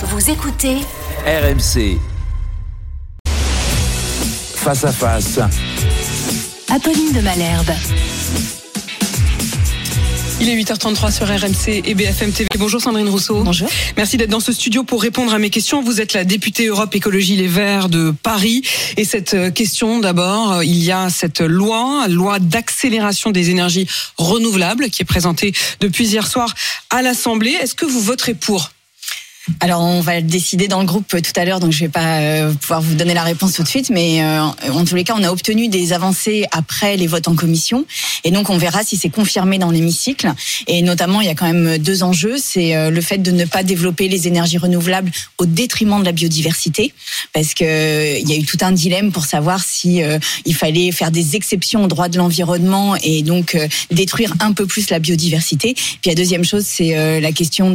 Vous écoutez RMC. Face à face. Apolline de Malherbe. Il est 8h33 sur RMC et BFM TV. Bonjour Sandrine Rousseau. Bonjour. Merci d'être dans ce studio pour répondre à mes questions. Vous êtes la députée Europe Écologie Les Verts de Paris. Et cette euh, question, d'abord, euh, il y a cette loi, loi d'accélération des énergies renouvelables qui est présentée depuis hier soir à l'Assemblée. Est-ce que vous voterez pour? Alors on va le décider dans le groupe tout à l'heure, donc je vais pas euh, pouvoir vous donner la réponse tout de suite, mais euh, en tous les cas, on a obtenu des avancées après les votes en commission, et donc on verra si c'est confirmé dans l'hémicycle. Et notamment, il y a quand même deux enjeux, c'est euh, le fait de ne pas développer les énergies renouvelables au détriment de la biodiversité, parce que il y a eu tout un dilemme pour savoir si il fallait faire des exceptions au droit de l'environnement et donc détruire un peu plus la biodiversité. Puis la deuxième chose, c'est la question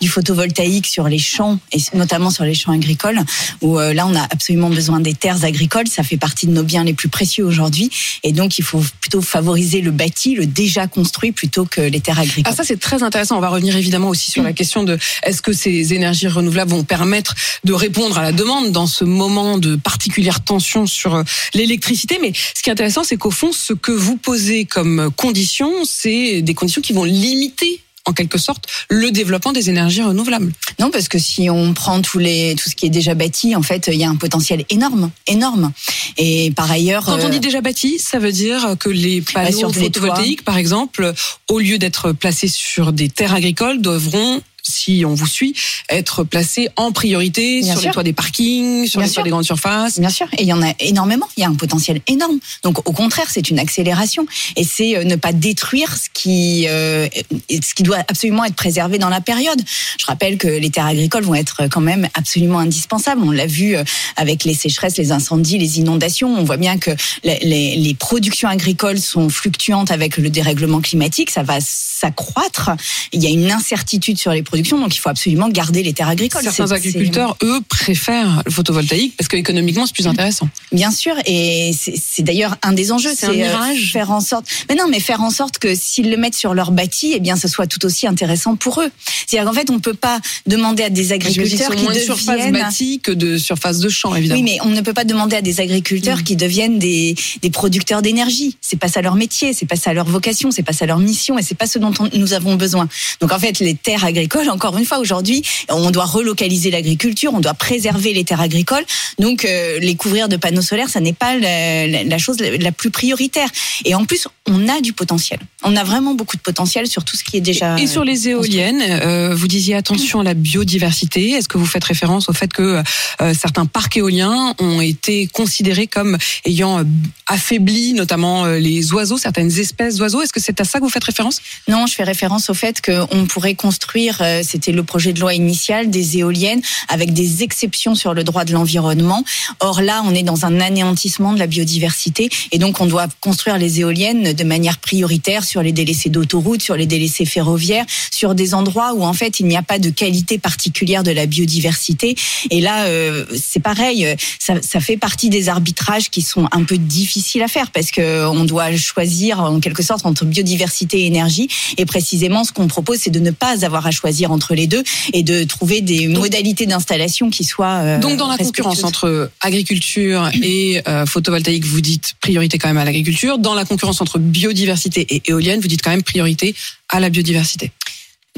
du photovoltaïque sur les champs et notamment sur les champs agricoles où euh, là on a absolument besoin des terres agricoles. Ça fait partie de nos biens les plus précieux aujourd'hui et donc il faut plutôt favoriser le bâti, le déjà construit plutôt que les terres agricoles. Ah ça c'est très intéressant. On va revenir évidemment aussi sur la question de est-ce que ces énergies renouvelables vont permettre de répondre à la demande dans ce moment de particulière tension sur euh, l'électricité? Mais ce qui est intéressant, c'est qu'au fond, ce que vous posez comme condition, c'est des conditions qui vont limiter en quelque sorte le développement des énergies renouvelables. Non, parce que si on prend tous les, tout ce qui est déjà bâti, en fait, il y a un potentiel énorme, énorme. Et par ailleurs, quand on dit déjà bâti, ça veut dire que les Bah, panneaux photovoltaïques, par exemple, au lieu d'être placés sur des terres agricoles, devront si on vous suit, être placés en priorité Bien sur sûr. les toits des parkings, sur Bien les toits des grandes surfaces. Bien sûr, et il y en a énormément. Il y a un potentiel énorme. Donc, au contraire, c'est une accélération, et c'est euh, ne pas détruire ce qui, euh, ce qui doit absolument être préservé dans la période. Je rappelle que les terres agricoles vont être quand même absolument indispensables. On l'a vu euh, avec les sécheresses, les incendies, les inondations. On voit bien que les, les, les productions agricoles sont fluctuantes avec le dérèglement climatique. Ça va s'accroître. Il y a une incertitude sur les productions, donc il faut absolument garder les terres agricoles. Certains agriculteurs, eux, préfèrent le photovoltaïque parce qu'économiquement, c'est plus intéressant. Bien sûr, et c'est d'ailleurs un des enjeux, C'est euh, faire en sorte. Mais non, mais faire en sorte que s'ils le mettent sur leur bâti, eh bien, ce soit tout aussi intéressant pour eux. C'est-à-dire qu'en fait, on peut pas demander à des agriculteurs qui moins de surface deviennent. bâtie que de surface de champ, évidemment. Oui, mais on ne peut pas demander à des agriculteurs Mm. qui deviennent des, des producteurs d'énergie. C'est pas ça leur métier, c'est pas ça leur vocation, c'est pas ça leur mission, et c'est pas ce dont on- nous avons besoin. Donc en fait, les terres agricoles, encore une fois, aujourd'hui, on doit relocaliser l'agriculture, on doit préserver les terres agricoles. Donc euh, les couvrir de panneaux solaires, ça n'est pas la, la- la chose la, plus prioritaire. Et en plus, on a du potentiel. On a vraiment beaucoup de potentiel sur tout ce qui est déjà. Et sur les éoliennes, euh, vous disiez attention à la biodiversité. Est-ce que vous faites référence au fait que euh, certains parcs éoliens ont été considérés comme ayant affaibli notamment les oiseaux, certaines espèces d'oiseaux? Est-ce que c'est à ça que vous faites référence? Non, je fais référence au fait qu'on pourrait construire, euh, c'était le projet de loi initial, des éoliennes avec des exceptions sur le droit de l'environnement. Or là, on est dans un anéantissement de la biodiversité et donc on doit construire les éoliennes de manière prioritaire sur les délaissés d'autoroutes, sur les délaissés ferroviaires, sur des endroits où en fait il n'y a pas de qualité particulière de la biodiversité. Et là, euh, c'est pareil, ça, ça fait partie des arbitrages qui sont un peu difficiles à faire parce que on doit choisir en quelque sorte entre biodiversité et énergie. Et précisément, ce qu'on propose, c'est de ne pas avoir à choisir entre les deux et de trouver des modalités d'installation qui soient euh, Donc dans la concurrence entre agriculture et euh, photovoltaïque, vous dites priorité quand même à l'agriculture. Dans la concurrence entre biodiversité et éolienne, vous dites quand même priorité à la biodiversité.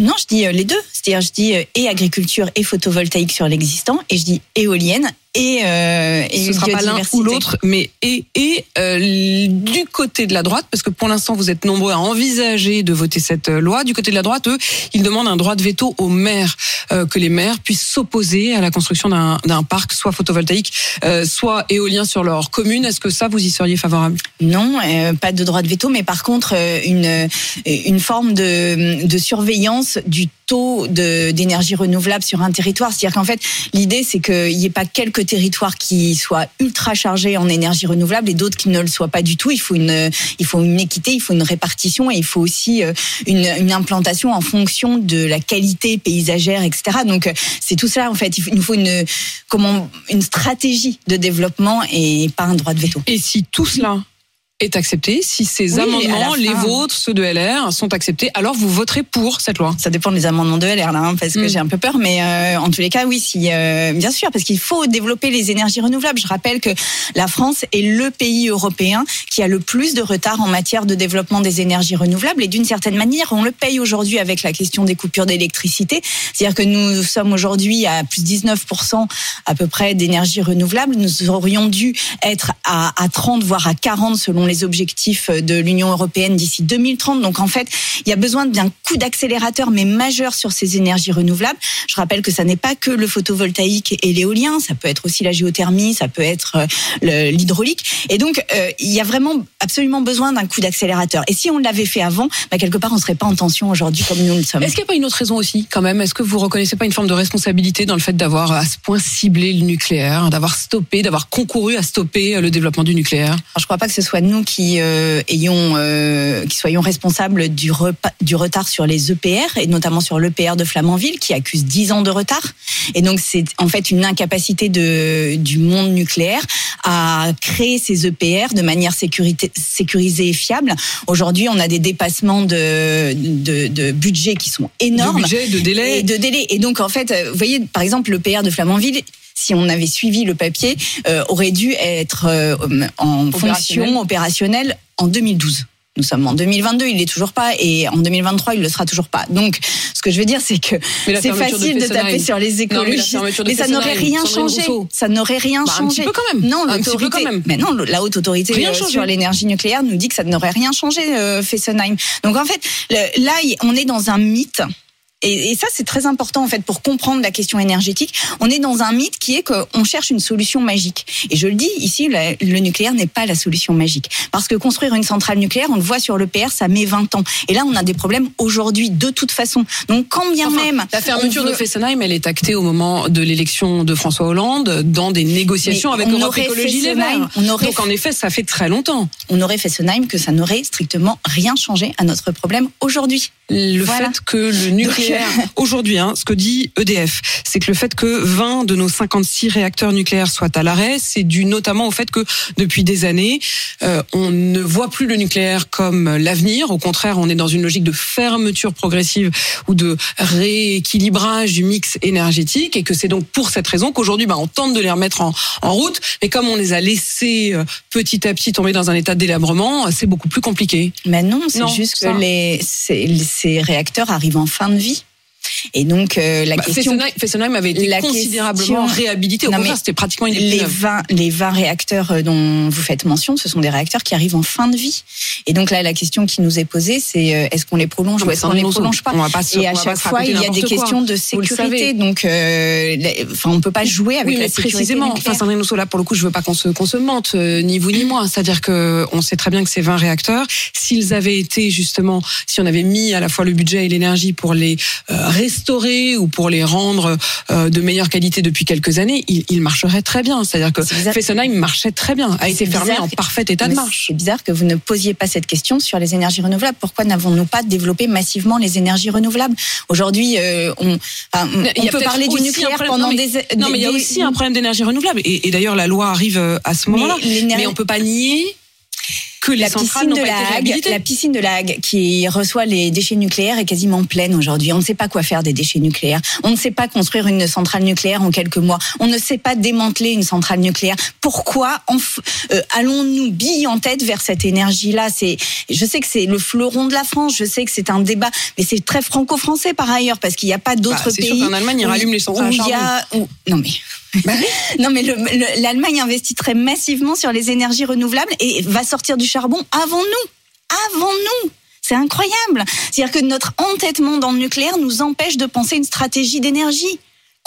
Non, je dis euh, les deux. C'est-à-dire, je dis euh, et agriculture et photovoltaïque sur l'existant, et je dis éolienne et, euh, et Ce sera pas l'un ou l'autre, mais et, et euh, du côté de la droite, parce que pour l'instant vous êtes nombreux à envisager de voter cette euh, loi. Du côté de la droite, eux, ils demandent un droit de veto aux maires, euh, que les maires puissent s'opposer à la construction d'un d'un parc, soit photovoltaïque, soit éolien sur leur commune. Est-ce que ça vous y seriez favorable? Non, pas de droit de veto, mais par contre une une forme de, de surveillance du taux de- d'énergie renouvelable sur un territoire. C'est-à-dire qu'en fait, l'idée c'est qu'il n'y ait pas quelques territoires qui soient ultra chargés en énergie renouvelable et d'autres qui ne le soient pas du tout. Il faut une il faut une équité, il faut une répartition et il faut aussi euh, une, implantation en fonction de la qualité paysagère, etc. Donc euh, c'est tout ça en fait. Il nous faut une comment une stratégie de développement et pas un droit de veto. Et si tout cela est accepté, si ces Oui, amendements, les vôtres, ceux de LR, sont acceptés, alors vous voterez pour cette loi. Ça dépend des amendements de LR là, hein, parce que Mm. j'ai un peu peur, mais euh, en tous les cas, oui, si, euh, bien sûr, parce qu'il faut développer les énergies renouvelables. Je rappelle que la France est le pays européen qui a le plus de retard en matière de développement des énergies renouvelables, et d'une certaine manière, on le paye aujourd'hui avec la question des coupures d'électricité. C'est-à-dire que nous sommes aujourd'hui à plus de 19% à peu près d'énergie renouvelable. Nous aurions dû être à, à 30, voire à 40 selon les objectifs de l'Union européenne d'ici 2030. Donc en fait, il y a besoin d'un coup d'accélérateur, mais majeur sur ces énergies renouvelables. Je rappelle que ça n'est pas que le photovoltaïque et l'éolien, ça peut être aussi la géothermie, ça peut être euh, l'hydraulique. Et donc, euh, il y a vraiment absolument besoin d'un coup d'accélérateur. Et si on l'avait fait avant, bah, quelque part, on serait pas en tension aujourd'hui comme nous le sommes. Est-ce qu'il n'y a pas une autre raison aussi, quand même? Est-ce que vous reconnaissez pas une forme de responsabilité dans le fait d'avoir à ce point ciblé le nucléaire, d'avoir stoppé, d'avoir concouru à stopper euh, le développement du nucléaire? Alors, je crois pas que ce soit nous qui euh, ayons, euh, qui soyons responsables du, repas, du retard sur les EPR et notamment sur l'EPR de Flamanville qui accuse 10 ans de retard. Et donc c'est en fait une incapacité de, du monde nucléaire à créer ces EPR de manière sécurité, sécurisée et fiable. Aujourd'hui, on a des dépassements de, de, de budget qui sont énormes De budget, de délai et de délai. Et donc en fait, euh, vous voyez, par exemple, le PR de Flamanville. Si on avait suivi le papier, euh, aurait dû être euh, en Opérationnel. fonction opérationnelle en 2012. Nous sommes en 2022, il l'est toujours pas, et en 2023, il le sera toujours pas. Donc, ce que je veux dire, c'est que c'est de facile de, taper sur les Non, mais la écologistes, mais ça n'aurait rien changé. Ça n'aurait rien Bah, un changé. petit peu quand même. Non, l'autorité. quand même. Mais non, la haute autorité Rien euh, changé. sur l'énergie nucléaire nous dit que ça n'aurait rien changé, euh, Fessenheim. Donc en fait, le- là, on est dans un mythe. Et, et ça, c'est très important en fait pour comprendre la question énergétique. On est dans un mythe qui est qu'on cherche une solution magique. Et je le dis ici, le nucléaire n'est pas la solution magique. Parce que construire une centrale nucléaire, on le voit sur le PR, ça met 20 ans. Et là, on a des problèmes aujourd'hui, de toute façon. Donc quand bien Enfin, même... La fermeture veut- de Fessenheim, elle est actée au moment de l'élection de François Hollande, dans des négociations Mais avec Europe Écologie Les Fessenheim, Verts. on aurait Donc en effet, ça fait très longtemps. on aurait Fessenheim que ça n'aurait strictement rien changé à notre problème aujourd'hui. Le Voilà. fait que le nucléaire, aujourd'hui, hein, ce que dit EDF, c'est que le fait que 20 de nos 56 réacteurs nucléaires soient à l'arrêt, c'est dû notamment au fait que depuis des années, euh, on ne voit plus le nucléaire comme l'avenir. Au contraire, on est dans une logique de fermeture progressive ou de rééquilibrage du mix énergétique et que c'est donc pour cette raison qu'aujourd'hui, bah, on tente de les remettre en, en route. Mais comme on les a laissés euh, petit à petit tomber dans un état de délabrement, c'est beaucoup plus compliqué. Mais non, c'est juste que les, ces, ces réacteurs arrivent en fin de vie. Et donc, euh, la Bah, question... Fessenheim, avait été la considérablement question- réhabilité. Au Non, contraire, c'était pratiquement une les 20, les 20 réacteurs euh, dont vous faites mention, ce sont des réacteurs qui arrivent en fin de vie. Et donc là, la question qui nous est posée, c'est euh, est-ce qu'on les prolonge ou est-ce qu'on les prolonge pas On va pas se- Et à chaque fois, il y a des quoi. questions de sécurité. Donc, euh, les- enfin, on peut pas jouer avec Oui, la sécurité précisément. Enfin, nucléaire. Sandrine Rousseau, là, pour le coup, je veux pas qu'on se, qu'on se mente, euh, ni vous ni moi. C'est-à-dire que on sait très bien que ces 20 réacteurs, s'ils avaient été justement, si on avait mis à la fois le budget et l'énergie pour les euh, restaurer ou pour les rendre euh, de meilleure qualité depuis quelques années, ils, ils marcheraient très bien. C'est-à-dire que. Fessenheim marchait très bien, a été fermé en parfait état de marche. C'est bizarre que vous ne posiez pas cette question sur les énergies renouvelables. Pourquoi n'avons-nous pas développé massivement les énergies renouvelables? Aujourd'hui, euh, on, enfin, Il peut parler du nucléaire problème- pendant non, mais- des Non, mais il y a aussi un problème d'énergie renouvelable. Et, et d'ailleurs, la loi arrive euh, à ce moment-là. Mais on peut pas nier que les la piscine de la Hague, la piscine de la Hague qui reçoit les déchets nucléaires est quasiment pleine aujourd'hui. On ne sait pas quoi faire des déchets nucléaires. On ne sait pas construire une centrale nucléaire en quelques mois. On ne sait pas démanteler une centrale nucléaire. Pourquoi euh, allons-nous bille en tête vers cette énergie-là? C'est, je sais que c'est le fleuron de la France. Je sais que c'est un débat, mais c'est très franco-français par ailleurs parce qu'il n'y a pas d'autres Bah, c'est sûr pays. qu'en Allemagne, ils rallument les centrales à a- où- Non mais. Non, mais le- le- l'Allemagne investit très massivement sur les énergies renouvelables et va sortir du charbon avant nous. Avant nous. C'est incroyable. C'est-à-dire que notre entêtement dans le nucléaire nous empêche de penser une stratégie d'énergie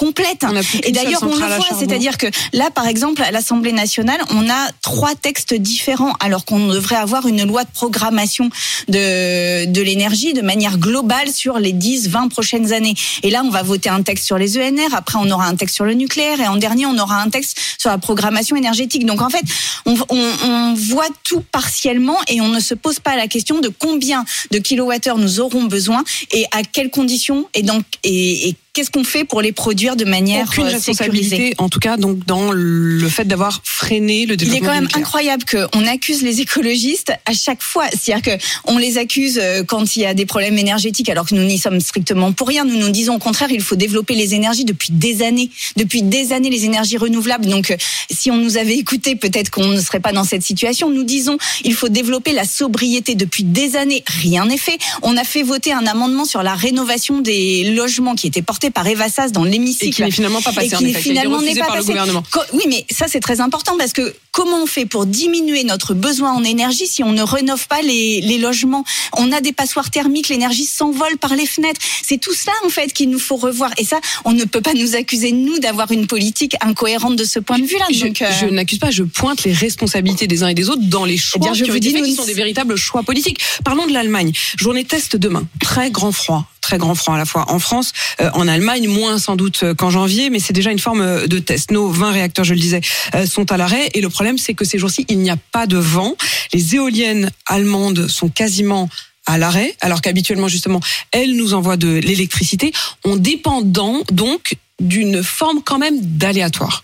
complète. Et d'ailleurs, on le voit, c'est-à-dire que là, par exemple, à l'Assemblée nationale, on a trois textes différents, alors qu'on devrait avoir une loi de programmation de, de l'énergie de manière globale sur les 10, 20 prochaines années. Et là, on va voter un texte sur les ENR, après on aura un texte sur le nucléaire, et en dernier, on aura un texte sur la programmation énergétique. Donc en fait, on, on, on voit tout partiellement et on ne se pose pas la question de combien de kilowattheures nous aurons besoin et à quelles conditions et, donc, et, et qu'est-ce qu'on fait pour les produire de manière Aucune euh, responsabilité, sécurisée? en tout cas, donc dans le fait d'avoir freiné le Il développement est quand même nucléaire. incroyable qu'on accuse les écologistes à chaque fois. C'est-à-dire qu'on les accuse euh, quand il y a des problèmes énergétiques, alors que nous n'y sommes strictement pour rien. Nous nous disons au contraire, il faut développer les énergies depuis des années. Depuis des années, les énergies renouvelables. Donc, euh, si on nous avait écouté, peut-être qu'on ne serait pas dans cette situation. Nous disons, il faut développer la sobriété depuis des années. Rien n'est fait. On a fait voter un amendement sur la rénovation des logements qui était porté par Eva Sass dans l'hémicycle Et qui n'est finalement pas passé, et en qui effet, été finalement n'est pas par le passé. Oui, mais ça c'est très important parce que comment on fait pour diminuer notre besoin en énergie si on ne rénove pas les, les logements? On a des passoires thermiques, l'énergie s'envole par les fenêtres. C'est tout ça en fait qu'il nous faut revoir. Et ça, on ne peut pas nous accuser nous d'avoir une politique incohérente de ce point de vue-là. Je, euh, je n'accuse pas, je pointe les responsabilités des uns et des autres dans les choix Eh bien, je qui vous dis, nous qui sont des véritables choix politiques. Parlons de l'Allemagne. Journée test demain. Très grand froid. Très grand froid à la fois en France, euh, en Allemagne, moins sans doute euh, qu'en janvier, mais c'est déjà une forme de test. Nos 20 réacteurs, je le disais, euh, sont à l'arrêt et le problème c'est que ces jours-ci, il n'y a pas de vent. Les éoliennes allemandes sont quasiment à l'arrêt, alors qu'habituellement justement, elles nous envoient de l'électricité. On dépend donc d'une forme quand même d'aléatoire.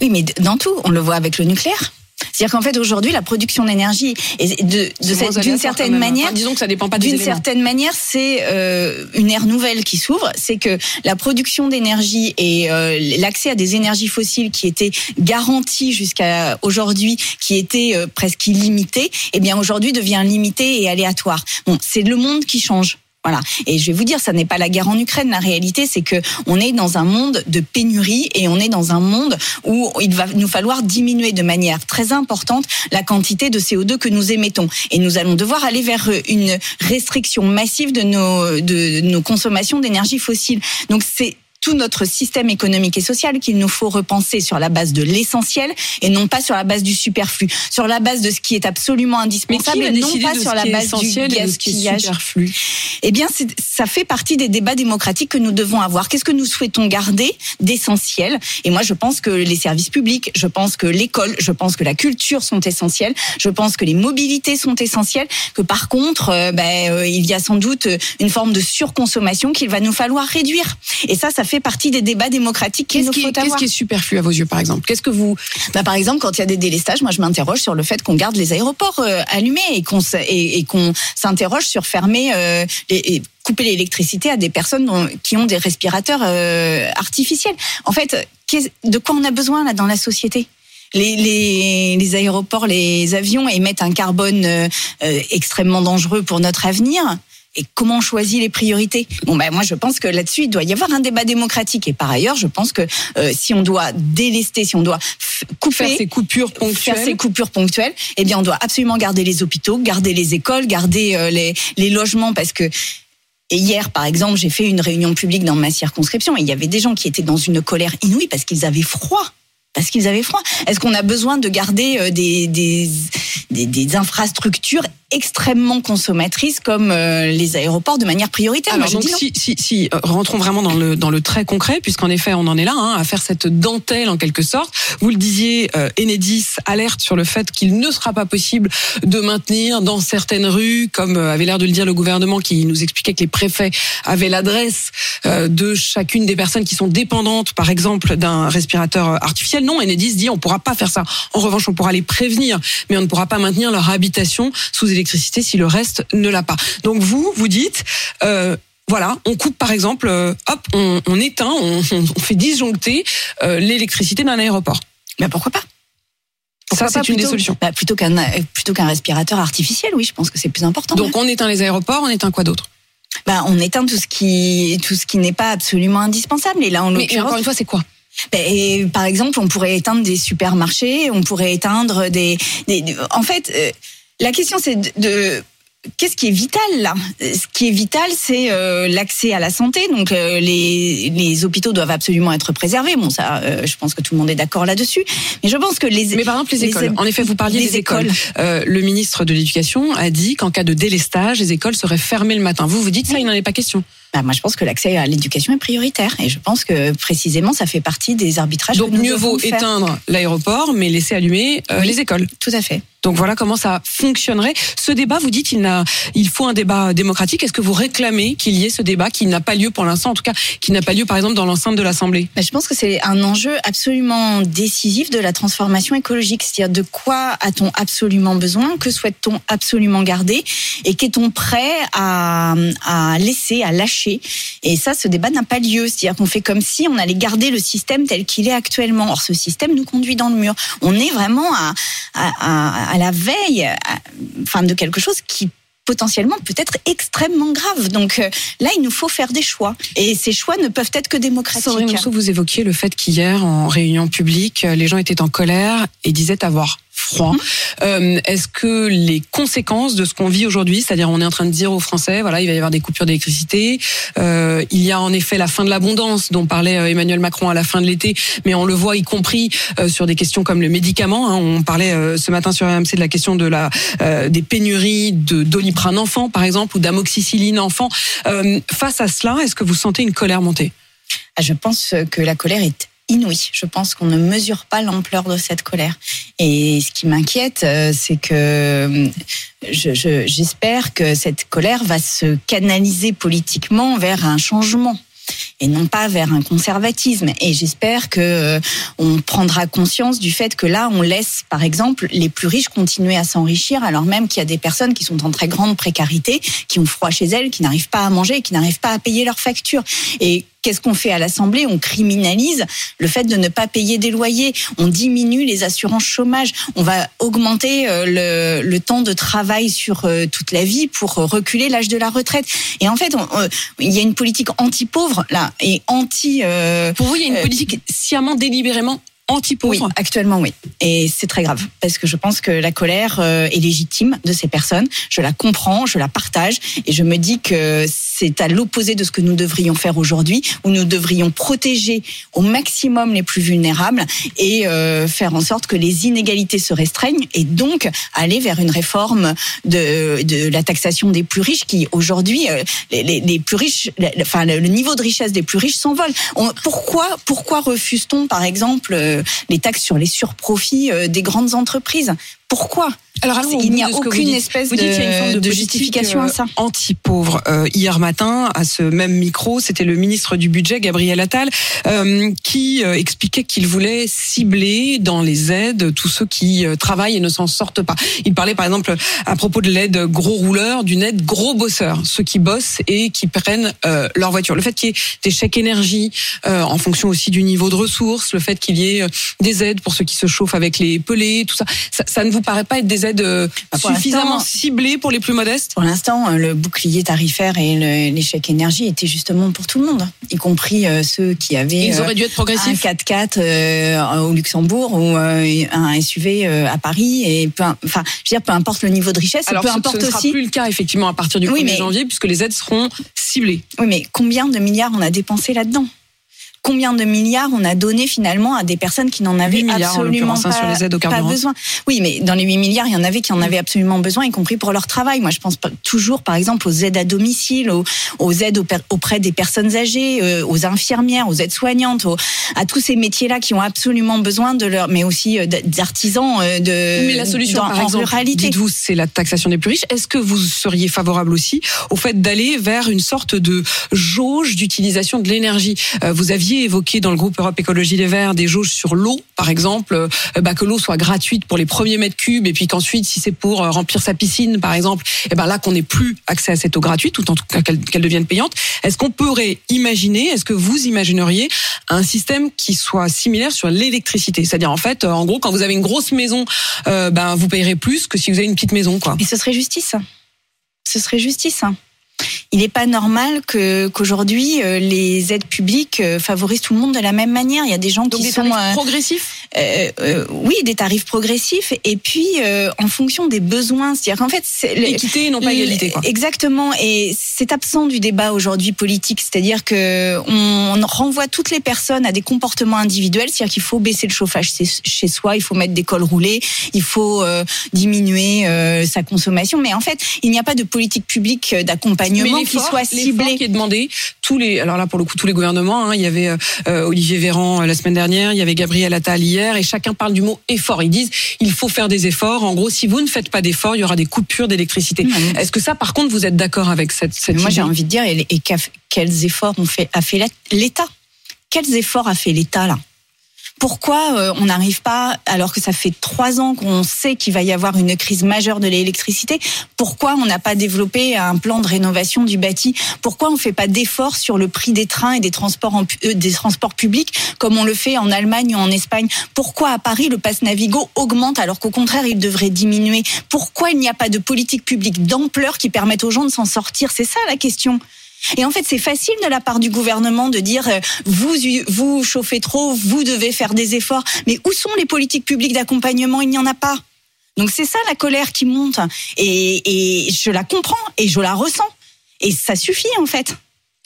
Oui, mais dans tout, on le voit avec le nucléaire. C'est-à-dire qu'en fait aujourd'hui, la production d'énergie est de, de d'une certaine même. manière, Enfin, disons que ça dépend pas D'une certaine manière, c'est euh, une ère nouvelle qui s'ouvre. C'est que la production d'énergie et euh, l'accès à des énergies fossiles qui étaient garantis jusqu'à aujourd'hui, qui étaient euh, presque illimités, eh bien aujourd'hui devient limité et aléatoire. Bon, c'est le monde qui change. Voilà. Et je vais vous dire, ça n'est pas la guerre en Ukraine. La réalité, c'est que on est dans un monde de pénurie et on est dans un monde où il va nous falloir diminuer de manière très importante la quantité de CO2 que nous émettons. Et nous allons devoir aller vers une restriction massive de nos, de nos consommations d'énergie fossile. Donc c'est tout notre système économique et social qu'il nous faut repenser sur la base de l'essentiel et non pas sur la base du superflu, sur la base de ce qui est absolument indispensable et non pas sur la base du essentiel et de ce qui est gaspillage. superflu Eh bien, ça fait partie des débats démocratiques que nous devons avoir. Qu'est-ce que nous souhaitons garder d'essentiel? Et moi, je pense que les services publics, je pense que l'école, je pense que la culture sont essentielles, je pense que les mobilités sont essentielles, que par contre, euh, ben, euh, il y a sans doute une forme de surconsommation qu'il va nous falloir réduire. Et ça, ça fait partie des débats démocratiques qu'il Qu'est-ce nous qui, faut qu'est-ce avoir. qui est superflu à vos yeux, par exemple? Qu'est-ce que vous Bah, par exemple, quand il y a des délestages, moi je m'interroge sur le fait qu'on garde les aéroports euh, allumés et qu'on s- et, et qu'on s'interroge sur fermer euh, les, et couper l'électricité à des personnes dont- qui ont des respirateurs euh, artificiels. En fait, de quoi on a besoin là dans la société? Les, les, les aéroports, les avions émettent un carbone euh, euh, extrêmement dangereux pour notre avenir. Et comment on choisit les priorités? Bon ben moi je pense que là-dessus il doit y avoir un débat démocratique. Et par ailleurs je pense que euh, si on doit délester, si on doit couper faire ces coupures faire ponctuelles. ces coupures ponctuelles, eh bien, on doit absolument garder les hôpitaux, garder les écoles, garder euh, les, les logements, parce que et hier, par exemple, j'ai fait une réunion publique dans ma circonscription. Et il y avait des gens qui étaient dans une colère inouïe parce qu'ils avaient froid. Parce qu'ils avaient froid. Est-ce qu'on a besoin de garder euh, des, des, des, des infrastructures extrêmement consommatrices comme euh, les aéroports de manière prioritaire? Alors Moi, donc si, si, si euh, rentrons vraiment dans le dans le très concret puisqu'en effet on en est là hein, à faire cette dentelle en quelque sorte. Vous le disiez, euh, Enedis alerte sur le fait qu'il ne sera pas possible de maintenir dans certaines rues, comme avait l'air de le dire le gouvernement qui nous expliquait que les préfets avaient l'adresse euh, de chacune des personnes qui sont dépendantes, par exemple, d'un respirateur artificiel. Non, Enedis dit on pourra pas faire ça. En revanche, on pourra les prévenir, mais on ne pourra pas maintenir leur habitation sous électricité si le reste ne l'a pas. Donc vous, vous dites. Euh, voilà, on coupe par exemple, euh, hop, on, on éteint, on, on fait disjoncter euh, l'électricité d'un aéroport. Mais pourquoi pas? Ça, c'est une des solutions. bah, plutôt qu'un plutôt qu'un respirateur artificiel, oui, je pense que c'est plus important. Donc on éteint les aéroports, on éteint quoi d'autre? Bah, on éteint tout ce qui tout ce qui n'est pas absolument indispensable. Et là, en Mais l'occurrence, encore une fois, c'est quoi? Et, par exemple, on pourrait éteindre des supermarchés, on pourrait éteindre des. des- en fait, euh, la question c'est de, de- Qu'est-ce qui est vital là? Ce qui est vital, c'est euh, l'accès à la santé. Donc euh, les, les hôpitaux doivent absolument être préservés. Bon, ça, euh, je pense que tout le monde est d'accord là-dessus. Mais je pense que les Mais par exemple, les les écoles. En effet, vous parliez les des écoles. Euh, le ministre de l'Éducation a dit qu'en cas de délestage, les écoles seraient fermées le matin. Vous, vous dites ça, il n'en est pas question. Bah, moi, je pense que l'accès à l'éducation est prioritaire. Et je pense que précisément, ça fait partie des arbitrages. Donc que nous mieux vaut faire. éteindre l'aéroport, mais laisser allumer euh, Oui. les écoles. Tout à fait. Donc voilà comment ça fonctionnerait. Ce débat, vous dites, il, faut un débat démocratique. Est-ce que vous réclamez qu'il y ait ce débat qui n'a pas lieu pour l'instant, en tout cas, qui n'a pas lieu par exemple dans l'enceinte de l'Assemblée? Bah, je pense que c'est un enjeu absolument décisif de la transformation écologique. C'est-à-dire de quoi a-t-on absolument besoin, que souhaite-t-on absolument garder? Et qu'est-on prêt à, à laisser, à lâcher? Et ça, ce débat n'a pas lieu. C'est-à-dire qu'on fait comme si on allait garder le système tel qu'il est actuellement. Or, ce système nous conduit dans le mur. On est vraiment à, la veille enfin, de quelque chose qui potentiellement peut être extrêmement grave. Donc euh, là, il nous faut faire des choix. Et ces choix ne peuvent être que démocratiques. Rousseau, vous évoquiez le fait qu'hier, en réunion publique, les gens étaient en colère et disaient avoir froid. Mhm. Euh, Est-ce que les conséquences de ce qu'on vit aujourd'hui, c'est-à-dire on est en train de dire aux Français, voilà, il va y avoir des coupures d'électricité, euh, il y a en effet la fin de l'abondance dont parlait euh, Emmanuel Macron à la fin de l'été, mais on le voit y compris euh, sur des questions comme le médicament. hein. on parlait euh, ce matin sur RMC de la question de la euh, des pénuries de doliprane enfant, par exemple, ou d'amoxicilline enfant. Euh, face à cela, est-ce que vous sentez une colère monter Ah, Je pense que la colère est inouïe. Je pense qu'on ne mesure pas l'ampleur de cette colère. Et ce qui m'inquiète, euh, c'est que euh, je- je- j'espère que cette colère va se canaliser politiquement vers un changement et non pas vers un conservatisme. Et j'espère que euh, on prendra conscience du fait que là, on laisse, par exemple, les plus riches continuer à s'enrichir, alors même qu'il y a des personnes qui sont en très grande précarité, qui ont froid chez elles, qui n'arrivent pas à manger, qui n'arrivent pas à payer leurs factures. Et Qu'est-ce qu'on fait à l'Assemblée? On criminalise le fait de ne pas payer des loyers. On diminue les assurances chômage. On va augmenter euh, le, le temps de travail sur euh, toute la vie pour euh, reculer l'âge de la retraite. Et en fait, on- il y a une politique anti-pauvre là et anti. euh, Pour vous, il y a une politique sciemment, délibérément anti-pauvre oui, actuellement oui. Et c'est très grave parce que je pense que la colère euh, est légitime de ces personnes. Je la comprends, je la partage et je me dis que c'est à l'opposé de ce que nous devrions faire aujourd'hui où nous devrions protéger au maximum les plus vulnérables et euh, faire en sorte que les inégalités se restreignent et donc aller vers une réforme de, de la taxation des plus riches qui aujourd'hui euh, les, les, les plus riches enfin le, niveau de richesse des plus riches s'envole. Pourquoi pourquoi refuse-t-on par exemple les taxes sur les surprofits euh, des grandes entreprises. Pourquoi? Alors, au Il n'y a aucune espèce dites de- forme de, de justification à euh, ça. Anti-pauvre. Euh, hier matin, à ce même micro, c'était le ministre du Budget, Gabriel Attal, euh, qui euh, expliquait qu'il voulait cibler dans les aides tous ceux qui euh, travaillent et ne s'en sortent pas. Il parlait par exemple à propos de l'aide gros rouleurs, d'une aide gros bosseurs, ceux qui bossent et qui prennent euh, leur voiture. Le fait qu'il y ait des chèques énergie euh, en fonction aussi du niveau de ressources, le fait qu'il y ait euh, des aides pour ceux qui se chauffent avec les pelés, tout ça, ça, ça ne vous paraît pas être des aides Bah, pour suffisamment ciblées pour les plus modestes Pour l'instant, euh, le bouclier tarifaire et l'échec énergie étaient justement pour tout le monde, y compris euh, ceux qui avaient Ils euh, auraient dû être un progressifs. 4x4 euh, au Luxembourg ou un SUV à Paris et peu, enfin, je veux dire, peu importe le niveau de richesse, Alors peu ce, importe ce ne sera aussi. plus le cas effectivement à partir du 1er Oui, mais- janvier puisque les aides seront ciblées. Oui, mais combien de milliards on a dépensé là-dedans? Combien de milliards on a donné finalement à des personnes qui n'en avaient 8 milliards, en absolument hein, pas, sur les aides au pas carburant. besoin Oui, mais dans les 8 milliards, il y en avait qui en avaient absolument besoin, y compris pour leur travail. Moi, je pense toujours, par exemple, aux aides à domicile, aux, aux aides auprès des personnes âgées, euh, aux infirmières, aux aides-soignantes, aux- à tous ces métiers-là qui ont absolument besoin de leur, mais aussi euh, d'artisans euh, de. Mais la solution, dans- par en exemple, ruralité. dites-vous, c'est la taxation des plus riches. Est-ce que vous seriez favorable aussi au fait d'aller vers une sorte de jauge d'utilisation de l'énergie? Euh, Vous aviez évoqué dans le groupe Europe Écologie Les Verts des jauges sur l'eau, par exemple, euh, bah, que l'eau soit gratuite pour les premiers mètres cubes, et puis qu'ensuite, si c'est pour euh, remplir sa piscine, par exemple, et ben là qu'on n'ait plus accès à cette eau gratuite, ou en tout cas qu'elle devienne payante. Est-ce qu'on pourrait imaginer, est-ce que vous imagineriez un système qui soit similaire sur l'électricité? C'est-à-dire en fait, euh, en gros, quand vous avez une grosse maison, ben vous payerez plus que si vous avez une petite maison, quoi. Et ce serait justice. Ce serait justice. Il n'est pas normal que qu'aujourd'hui euh, les aides publiques euh, favorisent tout le monde de la même manière. Il y a des gens Donc qui des sont tarifs euh, progressifs. euh, euh, oui, des tarifs progressifs et puis euh, en fonction des besoins. C'est-à-dire qu'en fait, c'est équité et non pas égalité. Quoi. Exactement, et c'est absent du débat aujourd'hui politique. C'est-à-dire que on renvoie toutes les personnes à des comportements individuels. C'est-à-dire qu'il faut baisser le chauffage chez soi, il faut mettre des cols roulés, il faut diminuer sa consommation. Mais en fait, il n'y a pas de politique publique d'accompagnement qui soit ciblée. qui est demandé tous les. Alors là, pour le coup, tous les gouvernements. Hein, il y avait euh, Olivier Véran la semaine dernière, il y avait Gabriel Attal hier, et chacun parle du mot effort. Ils disent il faut faire des efforts. En gros, si vous ne faites pas d'efforts, il y aura des coupures d'électricité. Mmh. Est-ce que ça, par contre, vous êtes d'accord avec cette, cette Moi, j'ai envie de dire, et, et quels efforts ont fait, a fait l'État? Quels efforts a fait l'État là? Pourquoi euh, on n'arrive pas, alors que ça fait trois ans qu'on sait qu'il va y avoir une crise majeure de l'électricité, pourquoi on n'a pas développé un plan de rénovation du bâti? Pourquoi on ne fait pas d'efforts sur le prix des trains et des transports, euh, des transports publics comme on le fait en Allemagne ou en Espagne? Pourquoi à Paris le pass Navigo augmente alors qu'au contraire il devrait diminuer? Pourquoi il n'y a pas de politique publique d'ampleur qui permette aux gens de s'en sortir? C'est ça la question. Et en fait, c'est facile de la part du gouvernement de dire euh, vous vous chauffez trop, vous devez faire des efforts. Mais où sont les politiques publiques d'accompagnement? Il n'y en a pas. Donc c'est ça la colère qui monte. Et, et je la comprends et je la ressens. Et ça suffit en fait.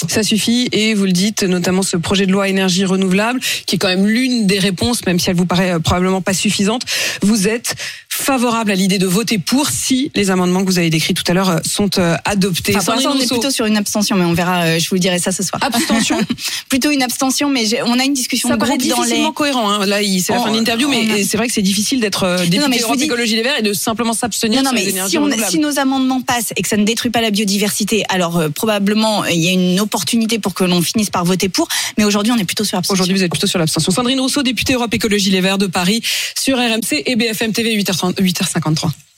Ça suffit et vous le dites, notamment ce projet de loi énergie renouvelable, qui est quand même l'une des réponses, même si elle vous paraît euh, probablement pas suffisante. Vous êtes favorable à l'idée de voter pour si les amendements que vous avez décrits tout à l'heure euh, sont euh, adoptés. Enfin, pour on est plutôt sur une abstention, mais on verra. Je vous le dirai ça ce soir. Abstention. plutôt une abstention, mais on a une discussion ça de groupe dans les. cohérent. Hein. Là, c'est la fin de l'interview, mais c'est vrai que c'est difficile d'être député Europe Écologie Les Verts et de simplement s'abstenir sur les énergies si, on, si nos amendements passent et que ça ne détruit pas la biodiversité, alors probablement il y a une opportunité pour que l'on finisse par voter pour. Mais aujourd'hui, on est plutôt sur l'abstention. Aujourd'hui, vous êtes plutôt sur l'abstention. Sandrine Rousseau, députée Europe Écologie Les Verts de Paris, sur RMC et BFM TV 8h, 8h53.